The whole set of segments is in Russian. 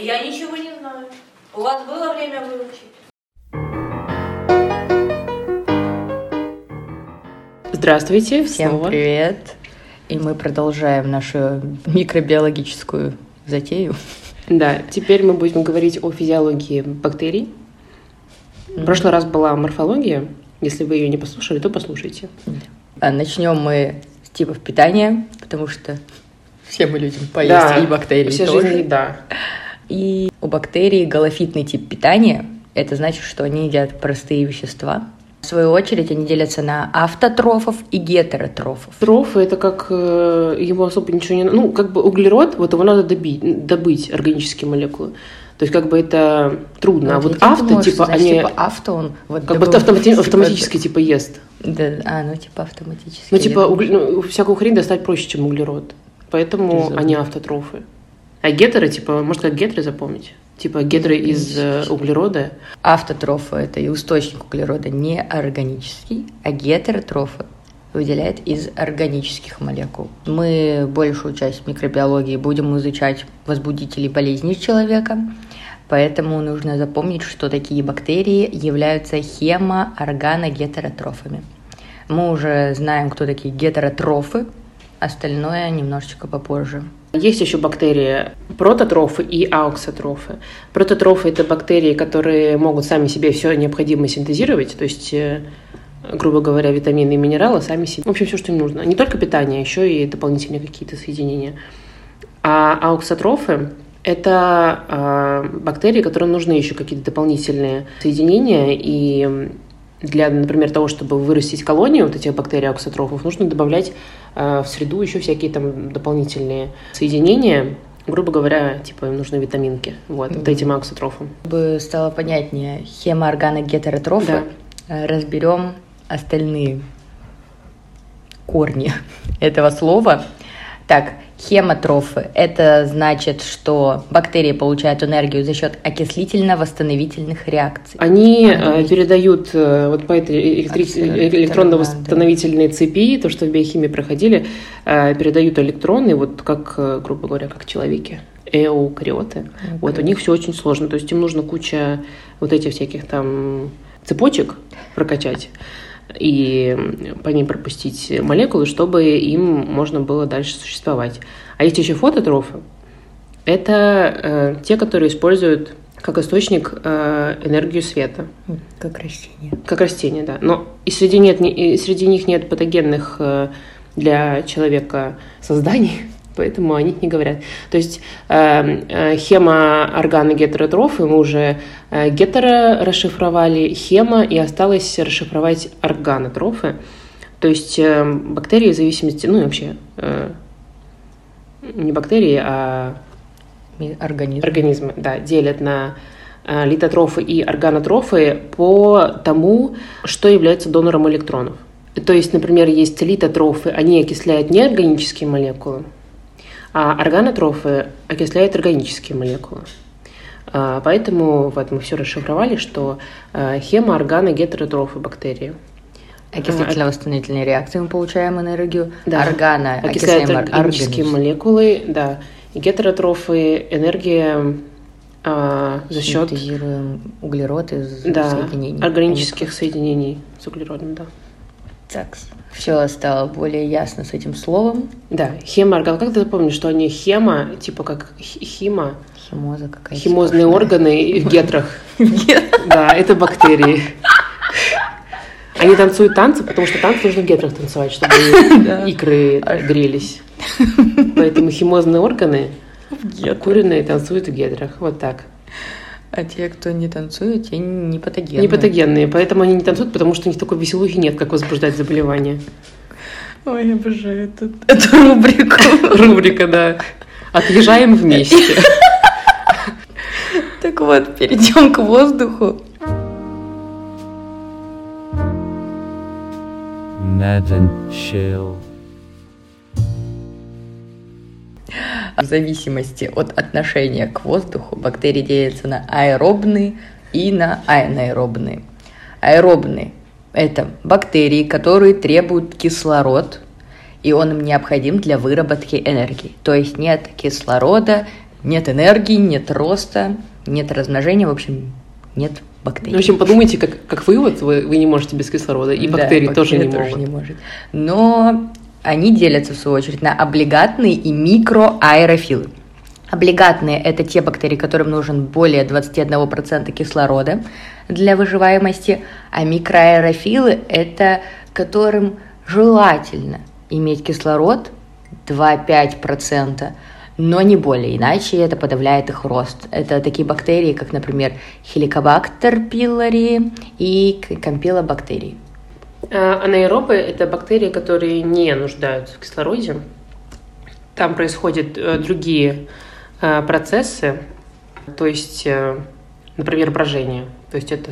Я ничего не знаю. У вас было время выучить? Здравствуйте. Всем снова. привет. И мы продолжаем нашу микробиологическую затею. Да, теперь мы будем говорить о физиологии бактерий. В прошлый раз была морфология. Если вы ее не послушали, то послушайте. А начнем мы с типов питания, потому что все мы любим поесть Да, и бактерии Вся тоже. жизнь еда. И у бактерий галофитный тип питания. Это значит, что они едят простые вещества. В свою очередь они делятся на автотрофов и гетеротрофов. Трофы это как э, его особо ничего не... Ну, как бы углерод, вот его надо добить, добыть органические молекулы. То есть как бы это трудно. а вот я авто, думала, типа, значит, они типа авто, он вот как бы автомати- типа, автоматически типа ест. Да, а, ну типа автоматически. Ну, типа, Я угле- ну, всякую хрень достать проще, чем углерод. Поэтому Безумно. они автотрофы. А гетеры, типа, может, как гетеры запомнить? Типа, гетеры из э, углерода. Автотрофы – это и источник углерода не органический, а гетеротрофы выделяет из органических молекул. Мы большую часть микробиологии будем изучать возбудители болезней человека, поэтому нужно запомнить, что такие бактерии являются хемо-органогетеротрофами. Мы уже знаем, кто такие гетеротрофы, остальное немножечко попозже. Есть еще бактерии прототрофы и ауксотрофы. Прототрофы – это бактерии, которые могут сами себе все необходимое синтезировать, то есть, э, грубо говоря, витамины и минералы сами себе. В общем, все, что им нужно. Не только питание, еще и дополнительные какие-то соединения. А ауксотрофы – это э, бактерии, которым нужны еще какие-то дополнительные соединения. И для, например, того, чтобы вырастить колонию вот этих бактерий ауксотрофов, нужно добавлять в среду еще всякие там дополнительные соединения. Грубо говоря, типа им нужны витаминки. Вот, вот этим ауксотрофам. Чтобы стало понятнее, хемоорганогетеротрофы, э, разберем остальные корни этого слова. Так, хемотрофы – это значит, что бактерии получают энергию за счет окислительно-восстановительных реакций. Они э, передают э, вот по этой электри- Абсолютно, электронно-восстановительной цепи, то, что в биохимии проходили, э, передают электроны, вот как, э, грубо говоря, как человеки, эукариоты. Вот у них все очень сложно, то есть им нужно куча вот этих всяких там цепочек прокачать и по ним пропустить молекулы, чтобы им можно было дальше существовать. А есть еще фототрофы. Это э, те, которые используют как источник э, энергию света, Как растения. как растения, да. Но и среди, нет, не- и среди них нет патогенных э, для человека созданий, поэтому о них не говорят. То есть э, э, хема-органогетеротрофы мы уже э, гетеро расшифровали, хема, и осталось расшифровать органотрофы. То есть э, бактерии в зависимости, ну и вообще э, не бактерии, а Ми- Организм. организмы, да, делят на э, литотрофы и органотрофы по тому, что является донором электронов. То есть, например, есть литотрофы, они окисляют неорганические молекулы, а органотрофы окисляют органические молекулы. А, Поэтому вот мы все расшифровали, что э, хемо, органо, гетеротрофы бактерии. Окислительно-восстановительные реакции мы получаем энергию. Да. Органа окисляют органические молекулы, да. И гетеротрофы энергия а, за счет Синтезируем углерод из да, соединений. органических соединений с углеродом, да. Так, все стало более ясно с этим словом. Да, хема, орган. Как ты запомнишь, что они хема, типа как хи- хима, Химоза какая-то. химозные органы в гетрах. Да, это бактерии. Они танцуют танцы, потому что танцы нужно в гетрах танцевать, чтобы икры грелись. Поэтому химозные органы куриные танцуют в гетрах. Вот так. А те, кто не танцует, те не патогенные. Не патогенные, поэтому они не танцуют, потому что у них такой веселухи нет, как возбуждать заболевания. Ой, я обожаю эту, эту рубрику. Рубрика, да. Отъезжаем вместе. Так вот, перейдем к воздуху. Ned and Chill. В зависимости от отношения к воздуху бактерии делятся на аэробные и на анаэробные. Аэробные – это бактерии, которые требуют кислород, и он им необходим для выработки энергии. То есть нет кислорода, Нет энергии, нет роста, нет размножения, в общем, нет бактерий. В общем, подумайте, как, как вы вот, вы, вы не можете без кислорода, и Да, бактерии, тоже не тоже могут. не может. Но они делятся, в свою очередь, на облигатные и микроаэрофилы. Облигатные – это те бактерии, которым нужен более 21% кислорода для выживаемости, а микроаэрофилы – это которым желательно иметь кислород 2-5%, но не более, иначе это подавляет их рост. Это такие бактерии, как, например, хеликобактер пилори и кампилобактерии. А Анаэробы – это бактерии, которые не нуждаются в кислороде. Там происходят э, другие э, процессы, то есть, э, например, брожение. То есть это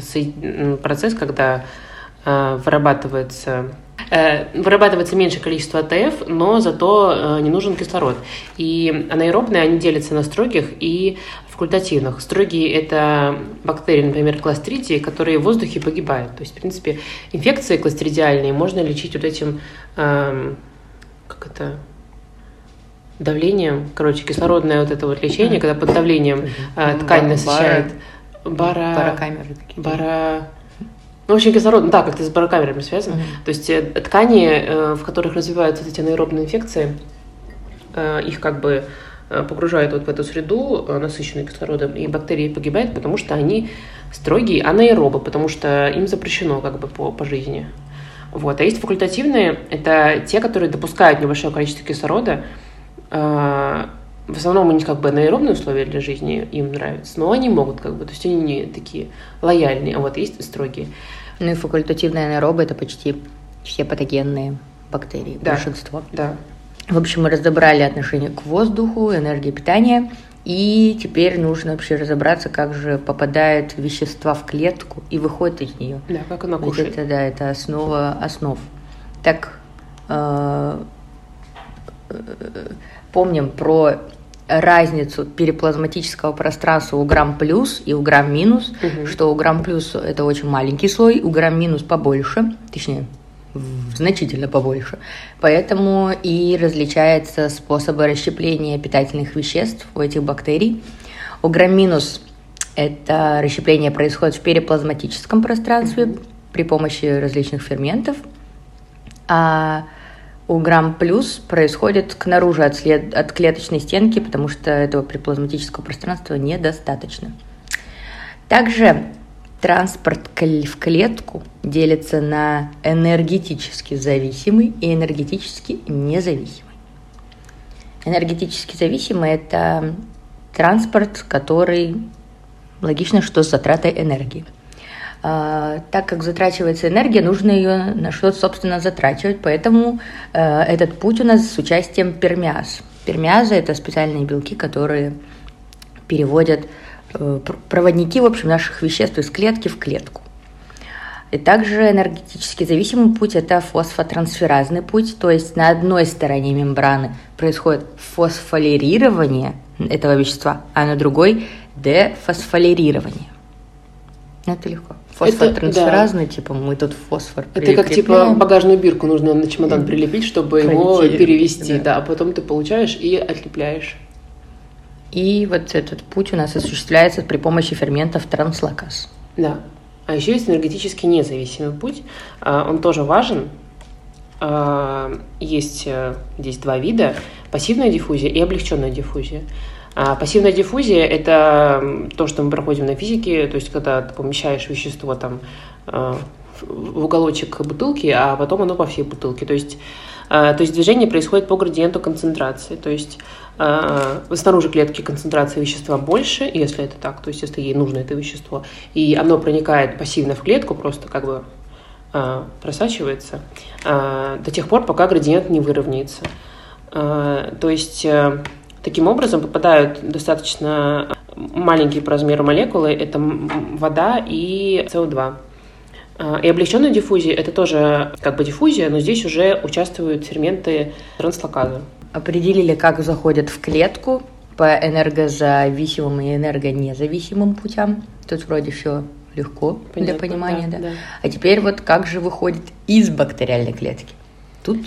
процесс, когда э, вырабатывается э, вырабатывается меньше количество АТФ, но зато э, не нужен кислород. И анаэробные, они делятся на строгих и факультативных. Строгие – это бактерии, например, кластридии, которые в воздухе погибают. То есть, в принципе, инфекции кластридиальные можно лечить вот этим, эм, как это, давлением, короче, кислородное вот это вот лечение, когда под давлением э, ткань насыщает бара, Барокамеры такие. бара, ну, в общем, кислород, ну, да, как-то с барокамерами связано. Мгм. То есть э, ткани, э, в которых развиваются эти анаэробные инфекции, э, их как бы погружают вот в эту среду, насыщенную кислородом, и бактерии погибают, потому что они строгие анаэробы, потому что им запрещено как бы по, по жизни. Вот. А есть факультативные, это те, которые допускают небольшое количество кислорода. В основном у них как бы анаэробные условия для жизни им нравятся, но они могут как бы, то есть они не такие лояльные, а вот есть строгие. Ну и факультативные анаэробы – это почти все патогенные бактерии, Да. большинство. Да. В общем, мы разобрали отношение к воздуху, энергии питания, и теперь нужно вообще разобраться, как же попадают вещества в клетку и выходят из нее. Да, как она Ведь кушает. это, да, это основа основ. Так, э, э, помним про разницу переплазматического пространства у грамм плюс и у грамм минус, Мгм. что у грамм плюс это очень маленький слой, у грамм минус побольше, точнее, значительно побольше. Поэтому и различаются способы расщепления питательных веществ у этих бактерий. У грамм минус это расщепление происходит в переплазматическом пространстве при помощи различных ферментов, а у грамм плюс происходит к наружу от, след- от клеточной стенки, потому что этого переплазматического пространства недостаточно. Также транспорт в клетку делится на энергетически зависимый и энергетически независимый. Энергетически зависимый – это транспорт, который логично, что с затратой энергии. А, так как затрачивается энергия, нужно ее на что-то, собственно, затрачивать, поэтому э, этот путь у нас с участием пермиаз. Пермиазы – это специальные белки, которые переводят э, пр- проводники, в общем, наших веществ из клетки в клетку. И также энергетически зависимый путь – это фосфотрансферазный путь, то есть на одной стороне мембраны происходит фосфолирирование этого вещества, а на другой – дефосфолирирование. Ну, Это легко. Фосфотрансферазный, типа мы тут фосфор Это как типа прикрепляем. багажную бирку нужно на чемодан прилепить, чтобы его перевести, да. да. а потом ты получаешь и отлепляешь. И вот этот путь у нас осуществляется при помощи ферментов транслоказ. Да. А еще есть энергетически независимый путь. А, Он тоже важен. А, Есть э, здесь два вида. Пассивная диффузия и облегченная диффузия. А Пассивная диффузия – это то, что мы проходим на физике, то есть когда ты помещаешь вещество там э, в уголочек бутылки, а потом оно по всей бутылке. То есть, э, то есть движение происходит по градиенту концентрации. То есть э, снаружи клетки концентрация вещества больше, если это так, то есть если ей нужно это вещество, и оно проникает пассивно в клетку, просто как бы просачивается до тех пор, пока градиент не выровняется. То есть таким образом попадают достаточно маленькие по размеру молекулы, это вода и СО2. Э, И облегченная диффузия – это тоже как бы диффузия, но здесь уже участвуют ферменты транслоказы. Определили, как заходят в клетку по энергозависимым и энергонезависимым путям. Тут вроде все легко для Понятно, понимания, да, да, да. А теперь вот как же выходит из бактериальной клетки? Тут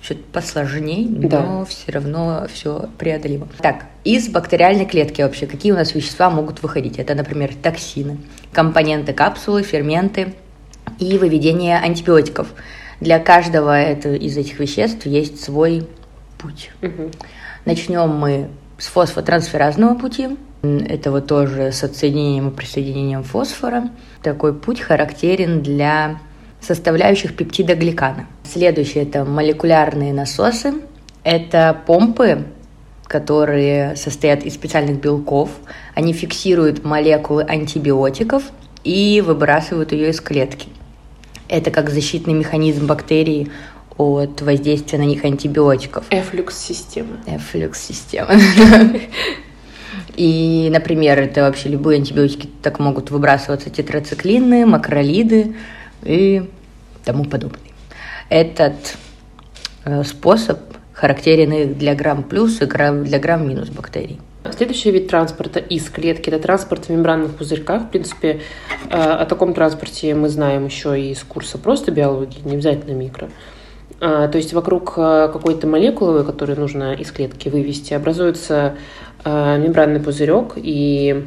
что-то посложнее, Да. но все равно все преодолимо. Так, из бактериальной клетки вообще какие у нас вещества могут выходить? Это, например, токсины, компоненты капсулы, ферменты и выведение антибиотиков. Для каждого это- из этих веществ есть свой путь. Мгм. Начнем мы с фосфотрансферазного пути. Это вот тоже с отсоединением и присоединением фосфора. Такой путь характерен для составляющих пептида гликана. Следующее – это молекулярные насосы. Это помпы, которые состоят из специальных белков. Они фиксируют молекулы антибиотиков и выбрасывают ее из клетки. Это как защитный механизм бактерий от воздействия на них антибиотиков. Эфлюкс-система. Эфлюкс-система. И, например, это вообще любые антибиотики так могут выбрасываться тетрациклины, макролиды и тому подобное. Этот э, способ характерен и для грамм-плюс и грамм- для грамм-минус бактерий. Следующий вид транспорта из клетки – это транспорт в мембранных пузырьках. В принципе, э, о таком транспорте мы знаем еще и из курса просто биологии, не обязательно микро. А, То есть вокруг э, какой-то молекулы, которую нужно из клетки вывести, образуется э, мембранный пузырек, и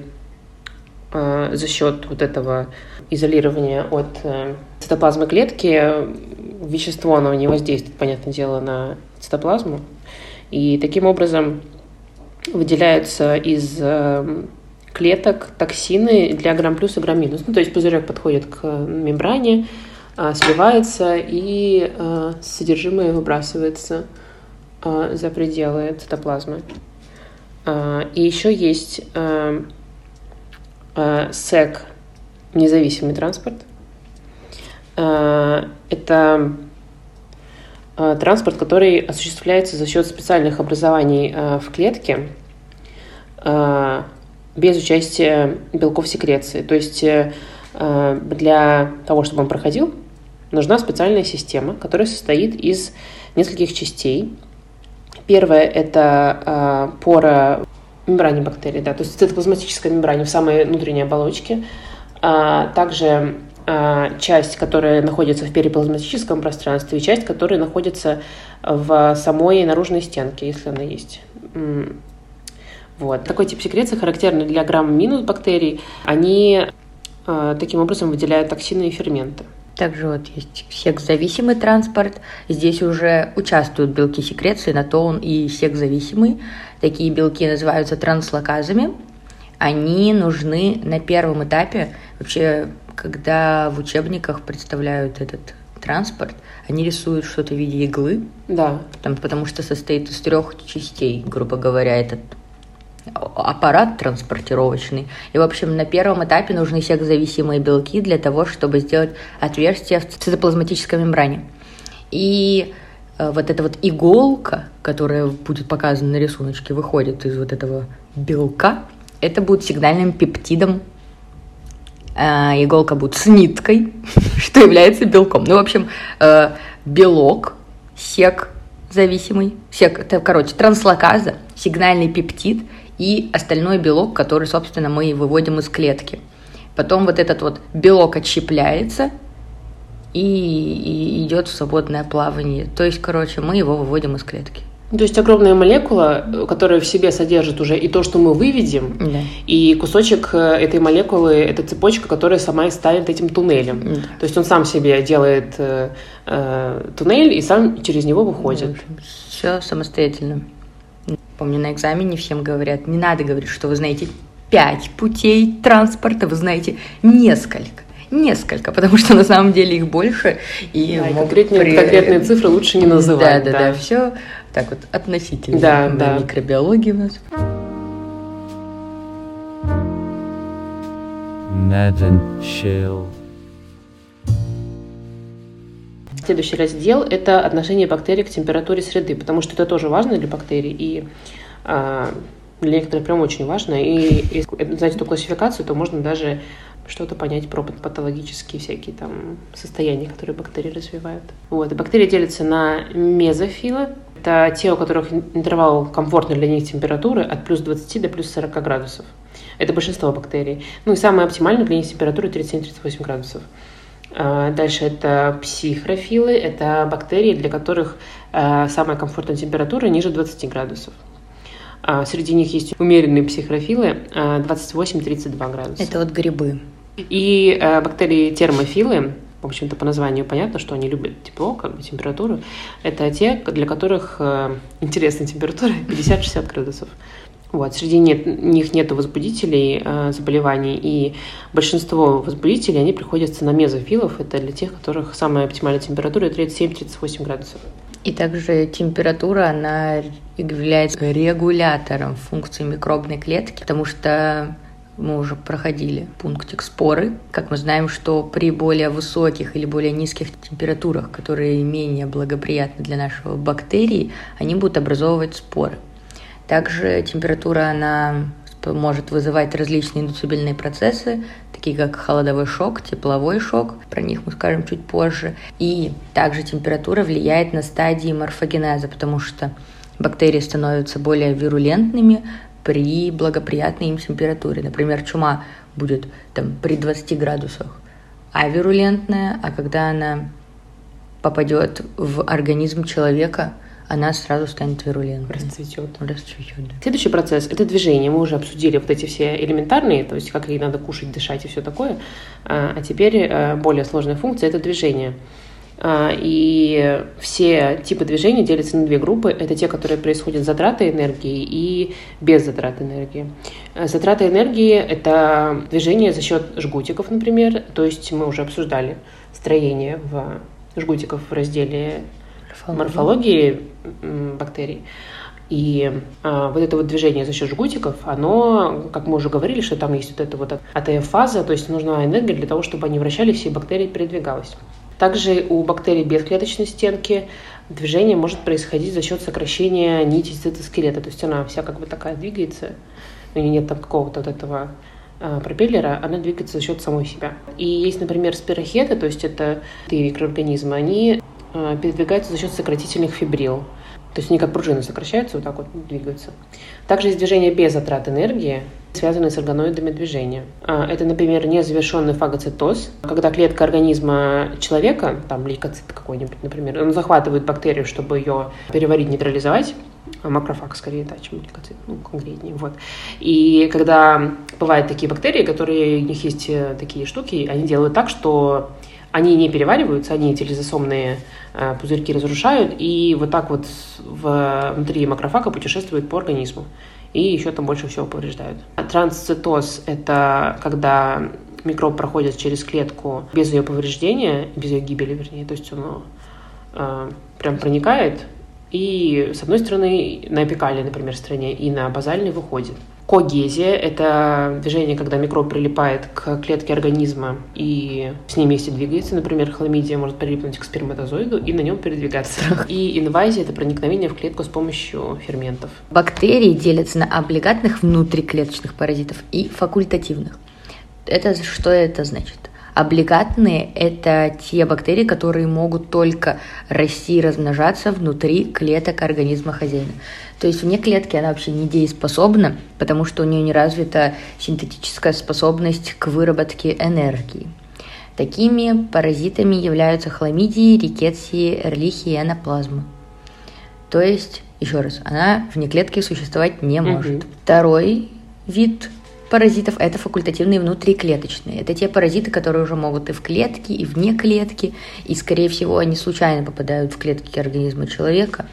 э, за счет вот этого изолирования от э, цитоплазмы клетки вещество, оно не воздействует, понятное дело, на цитоплазму. И таким образом выделяются из э, клеток токсины для грамм-плюс и грамм-минус. Ну, то есть пузырек подходит к мембране, а, сливается и э, содержимое выбрасывается э, за пределы цитоплазмы. А, И еще есть э, э, СЭК, независимый транспорт. Э, Это э, транспорт, который осуществляется за счет специальных образований э, в клетке без участия белков секреции. То есть для того, чтобы он проходил, нужна специальная система, которая состоит из нескольких частей. Первое – это пора мембране бактерий, да, то есть цитоплазматической мембране в самой внутренней оболочке. А также а, часть, которая находится в периплазматическом пространстве, и часть, которая находится в самой наружной стенке, если она есть. Вот. Такой тип секреции характерный для грамм-минус бактерий. Они а, таким образом выделяют токсины и ферменты. Также вот есть секс-зависимый транспорт. Здесь уже участвуют белки секреции, на то он и секс-зависимый. Такие белки называются транслоказами. Они нужны на первом этапе. Вообще, когда в учебниках представляют этот транспорт, они рисуют что-то в виде иглы, Да. там, потому что состоит из трех частей, грубо говоря, этот аппарат транспортировочный. И, в общем, на первом этапе нужны секс-зависимые белки для того, чтобы сделать отверстие в цитоплазматической мембране. И э, вот эта вот иголка, которая будет показана на рисуночке, выходит из вот этого белка, это будет сигнальным пептидом. А, иголка будет с ниткой, что является белком. Ну, в общем, э, белок, сек зависимый, сек, это, короче, транслоказа, сигнальный пептид и остальной белок, который, собственно, мы выводим из клетки. Потом вот этот вот белок отщепляется и, и идет в свободное плавание. То есть, короче, мы его выводим из клетки. То есть огромная молекула, которая в себе содержит уже и то, что мы выведем, Да. и кусочек э, этой молекулы – это цепочка, которая сама и станет этим туннелем. Да. То есть он сам себе делает э, э, туннель и сам через него выходит. Все самостоятельно. Помню, на экзамене всем говорят, не надо говорить, что вы знаете пять путей транспорта, вы знаете несколько. Несколько, потому что на самом деле их больше. И, Да, и конкретные, при- конкретные цифры лучше не называть. Да, да, да, все так вот относительно. Да, да. Микробиологии у нас. Следующий раздел – это отношение бактерий к температуре среды, потому что это тоже важно для бактерий, и а, для некоторых прям очень важно. И если знать эту классификацию, то можно даже что-то понять про патологические всякие там состояния, которые бактерии развивают. Вот. И бактерии делятся на мезофилы. Это те, у которых интервал комфортной для них температуры от плюс 20 до плюс 40 градусов. Это большинство бактерий. Ну и самая оптимальная для них температура 37-38 градусов. А, Дальше это психрофилы, это бактерии, для которых э, самая комфортная температура ниже 20 градусов. А Среди них есть умеренные психрофилы э, 28-32 градуса. Это вот грибы. И э, бактерии термофилы, в общем-то, по названию понятно, что они любят тепло, как бы температуру. Это те, для которых э, интересная температура 50-60 градусов. Вот, среди нет, них нет возбудителей э, заболеваний, и большинство возбудителей, они приходятся на мезофилов. Это для тех, которых самая оптимальная температура 37-38 градусов. И также температура, она является регулятором функции микробной клетки, потому что мы уже проходили пунктик споры. Как мы знаем, что при более высоких или более низких температурах, которые менее благоприятны для нашего бактерий, они будут образовывать споры. Также температура, она может вызывать различные индуцибельные процессы, такие как холодовой шок, тепловой шок, про них мы скажем чуть позже. И также температура влияет на стадии морфогенеза, потому что бактерии становятся более вирулентными при благоприятной им температуре. Например, чума будет там при 20 градусах, а вирулентная, а когда она попадет в организм человека, она сразу станет вирулентной. Расцветет. Расцветет, да. Следующий процесс – это движение. Мы уже обсудили вот эти все элементарные, то есть как ей надо кушать, дышать и все такое. А а теперь э, более сложная функция – это движение. А, И все типы движения делятся на две группы. Это те, которые происходят с затратой энергии и без затраты энергии. Э, Затрата энергии – это движение за счет жгутиков, например. То есть мы уже обсуждали строение в жгутиков в разделе морфологии м, бактерий. И а, вот это вот движение за счет жгутиков, оно, как мы уже говорили, что там есть вот эта вот АТФ-фаза, то есть нужна энергия для того, чтобы они вращались и бактерия передвигалась. Также у бактерий без клеточной стенки движение может происходить за счет сокращения нити цитоскелета, то есть она вся как бы такая двигается, у нее нет там какого-то вот этого а, пропеллера, она двигается за счет самой себя. И есть, например, спирохеты, то есть это микроорганизмы, они а, передвигаются за счет сократительных фибрил. То есть они как пружины сокращаются, вот так вот двигаются. Также есть движение без затрат энергии, связанные с органоидами движения. А, Это, например, незавершенный фагоцитоз, когда клетка организма человека, там лейкоцит какой-нибудь, например, он захватывает бактерию, чтобы ее переварить, нейтрализовать, а макрофаг скорее, да, чем лейкоцит, ну, конкретнее, вот. И когда бывают такие бактерии, которые, у них есть э, такие штуки, они делают так, что они не перевариваются, они эти лизосомные э, пузырьки разрушают, и вот так вот в, внутри макрофага путешествуют по организму. И еще там больше всего повреждают. Трансцитоз – это когда микроб проходит через клетку без ее повреждения, без ее гибели, вернее. То есть он э, прям проникает, и с одной стороны на апикальной, например, стороне, и на базальной выходит. Когезия – это движение, когда микроб прилипает к клетке организма и с ней вместе двигается. Например, хламидия может прилипнуть к сперматозоиду и на нем передвигаться. И инвазия – это проникновение в клетку с помощью ферментов. Бактерии делятся на облигатных внутриклеточных паразитов и факультативных. Это что это значит? Облигатные – это те бактерии, которые могут только расти и размножаться внутри клеток организма хозяина. То есть вне клетки она вообще не дееспособна, потому что у нее не развита синтетическая способность к выработке энергии. Такими паразитами являются хламидии, рикетсии, эрлихии и анаплазмы. То есть, еще раз, она вне клетки существовать не может. Мгм. Второй вид паразитов – это факультативные внутриклеточные. Это те паразиты, которые уже могут и в клетке, и вне клетки, и, скорее всего, они случайно попадают в клетки организма человека.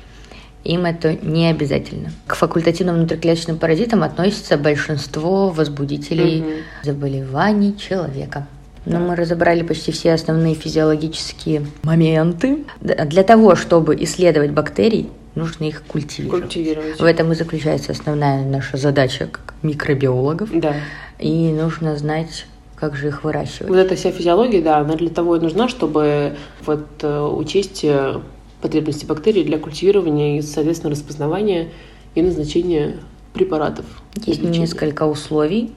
Им это не обязательно. К факультативным внутриклеточным паразитам относится большинство возбудителей Мгм. заболеваний человека. Но мы разобрали почти все основные физиологические моменты. Для того, чтобы исследовать бактерий, нужно их культивировать. Культивировать. В этом и заключается основная наша задача как микробиологов. Да. И нужно знать, как же их выращивать. Вот эта вся физиология, да, она для того и нужна, чтобы вот э, учесть э, потребности бактерий для культивирования и, соответственно, распознавания и назначения препаратов. Есть несколько условий.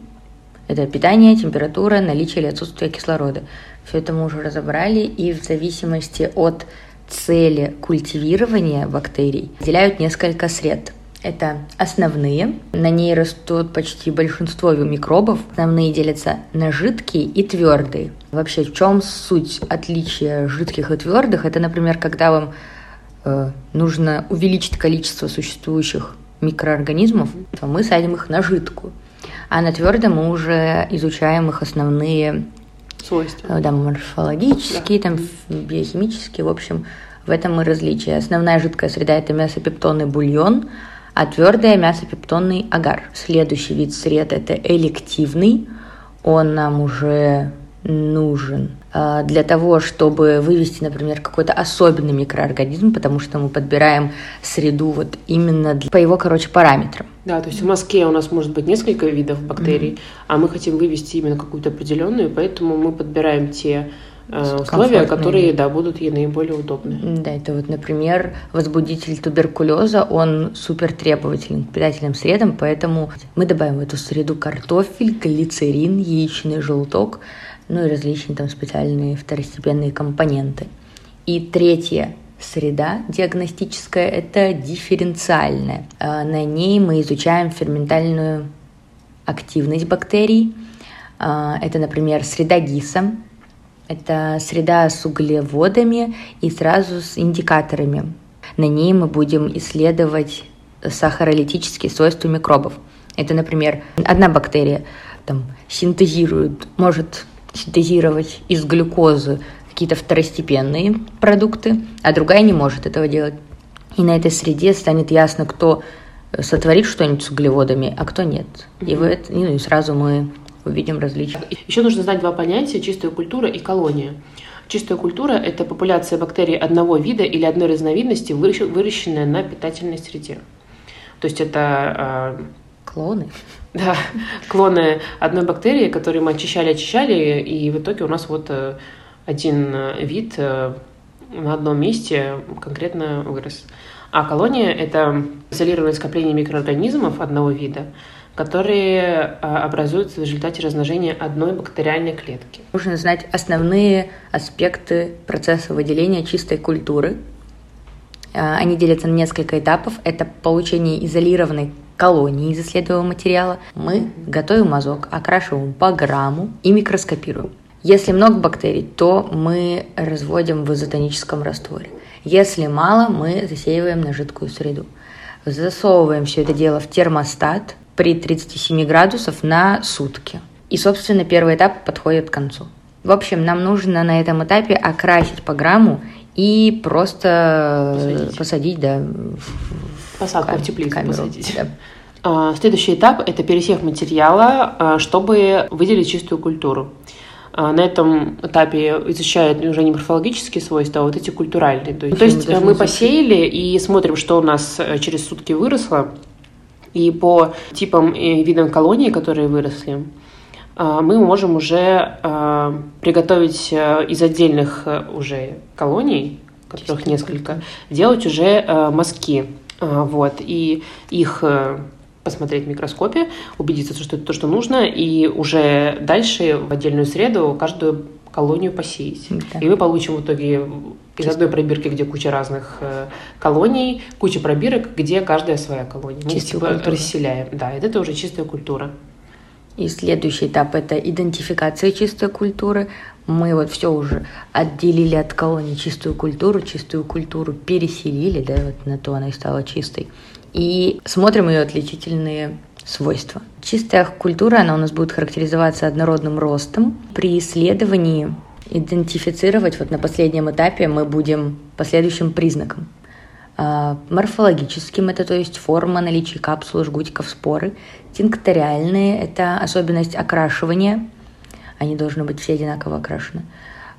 Это питание, температура, наличие или отсутствие кислорода. Все это мы уже разобрали, и в зависимости от цели культивирования бактерий выделяют несколько сред. Это основные, на ней растут почти большинство микробов. Основные делятся на жидкие и твердые. Вообще, в чем суть отличия жидких и твердых? Это, например, когда вам э, нужно увеличить количество существующих микроорганизмов, то мы садим их на жидкую. А на твердом мы уже изучаем их основные Свойства. э, да, морфологические, там, биохимические, в общем, в этом и различие. Основная жидкая среда – это мясопептонный бульон, а твердая – мясопептонный агар. Следующий вид сред – это элективный. Он нам уже нужен для того, чтобы вывести, например, какой-то особенный микроорганизм, потому что мы подбираем среду вот именно для- по его, короче, параметрам. Да, то есть в Москве у нас может быть несколько видов бактерий, а мы хотим вывести именно какую-то определенную, поэтому мы подбираем те э, условия, которые, да, будут ей наиболее удобны. Да, это вот, например, возбудитель туберкулеза, он супер требователен к питательным средам, поэтому мы добавим в эту среду картофель, глицерин, яичный желток, ну и различные там специальные второстепенные компоненты. И третья среда диагностическая – это дифференциальная. А На ней мы изучаем ферментальную активность бактерий. А, Это, например, среда ГИСа, это среда с углеводами и сразу с индикаторами. На ней мы будем исследовать сахаролитические свойства микробов. Это, например, одна бактерия там, синтезирует, может синтезировать из глюкозы какие-то второстепенные продукты, а другая не может этого делать. И на этой среде станет ясно, кто сотворит что-нибудь с углеводами, а кто нет. И, в это- ну, и сразу мы увидим различия. Еще нужно знать два понятия – чистая культура и колония. Чистая культура – это популяция бактерий одного вида или одной разновидности, выращ- выращенная на питательной среде. То есть это э, Клоны. Да, клоны одной бактерии, которые мы очищали, очищали, и в итоге у нас вот э, один э, вид э, на одном месте конкретно вырос. А колония – это изолированное скопление микроорганизмов одного вида, которые образуются в результате размножения одной бактериальной клетки. Нужно знать основные аспекты процесса выделения чистой культуры. Они делятся на несколько этапов. Это получение изолированной колонии из исследуемого материала. Мы готовим мазок, окрашиваем по грамму и микроскопируем. Если много бактерий, то мы разводим в изотоническом растворе. Если мало, мы засеиваем на жидкую среду. Засовываем все это дело в термостат при 37 градусов на сутки. И, собственно, первый этап подходит к концу. В общем, нам нужно на этом этапе окрасить по грамму и просто Посадить. посадить, да, в Посадку в теплицу камеру. посадить. Да. А, Следующий этап – это пересев материала, а, чтобы выделить чистую культуру. А, На этом этапе изучают уже не морфологические свойства, а вот эти культуральные. То есть, то есть мы должны мы посеяли и смотрим, что у нас э, через сутки выросло, и по типам и видам колоний, которые выросли, мы можем уже приготовить э, из отдельных э, уже колоний, которых несколько, делать уже э, мазки. А, Вот, и их э, посмотреть в микроскопе, убедиться, что это то, что нужно, и уже дальше в отдельную среду каждую колонию посеять. Да. И мы получим в итоге из одной пробирки, где куча разных э, колоний, куча пробирок, где каждая своя колония. Мы Чистую типа культуру. расселяем. Да, это уже чистая культура. И следующий этап – это идентификация чистой культуры. Мы вот все уже отделили от колонии чистую культуру, чистую культуру переселили, да, вот на то она и стала чистой. И смотрим ее отличительные свойства. Чистая культура, она у нас будет характеризоваться однородным ростом. При исследовании идентифицировать вот на последнем этапе мы будем по следующим признакам. А, Морфологическим это то есть форма наличия капсул, жгутиков, споры. Тинкториальные это особенность окрашивания. Они должны быть все одинаково окрашены.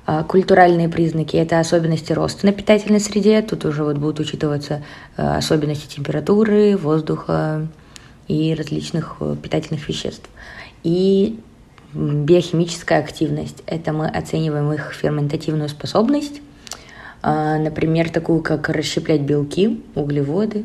А, Культуральные признаки – это особенности роста на питательной среде. Тут уже вот будут учитываться э, особенности температуры, воздуха и различных э, питательных веществ. И биохимическая активность – это мы оцениваем их ферментативную способность, а, например, такую, как расщеплять белки, углеводы,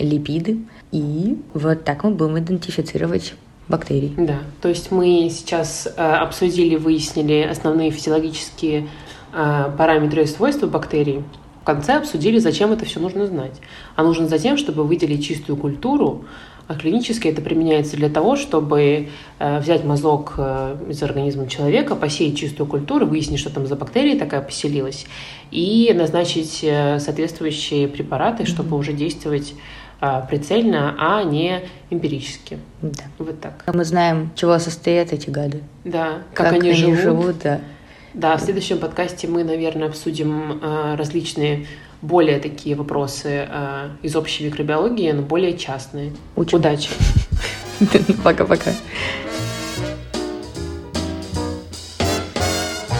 липиды. И вот так мы будем идентифицировать бактерии. Да, то есть мы сейчас э, обсудили, выяснили основные физиологические э, параметры и свойства бактерий. В конце обсудили, зачем это все нужно знать. А нужно за тем, чтобы выделить чистую культуру, А клинически это применяется для того, чтобы э, взять мазок э, из организма человека, посеять чистую культуру, выяснить, что там за бактерия такая поселилась, и назначить э, соответствующие препараты, чтобы уже действовать прицельно, а не эмпирически. Да. Вот так. Мы знаем, чего состоят эти гады. Да, как, они, живут. да. Да, в следующем подкасте мы, наверное, обсудим э, различные более такие вопросы э, из общей микробиологии, но более частные. Учим. Удачи! Пока-пока.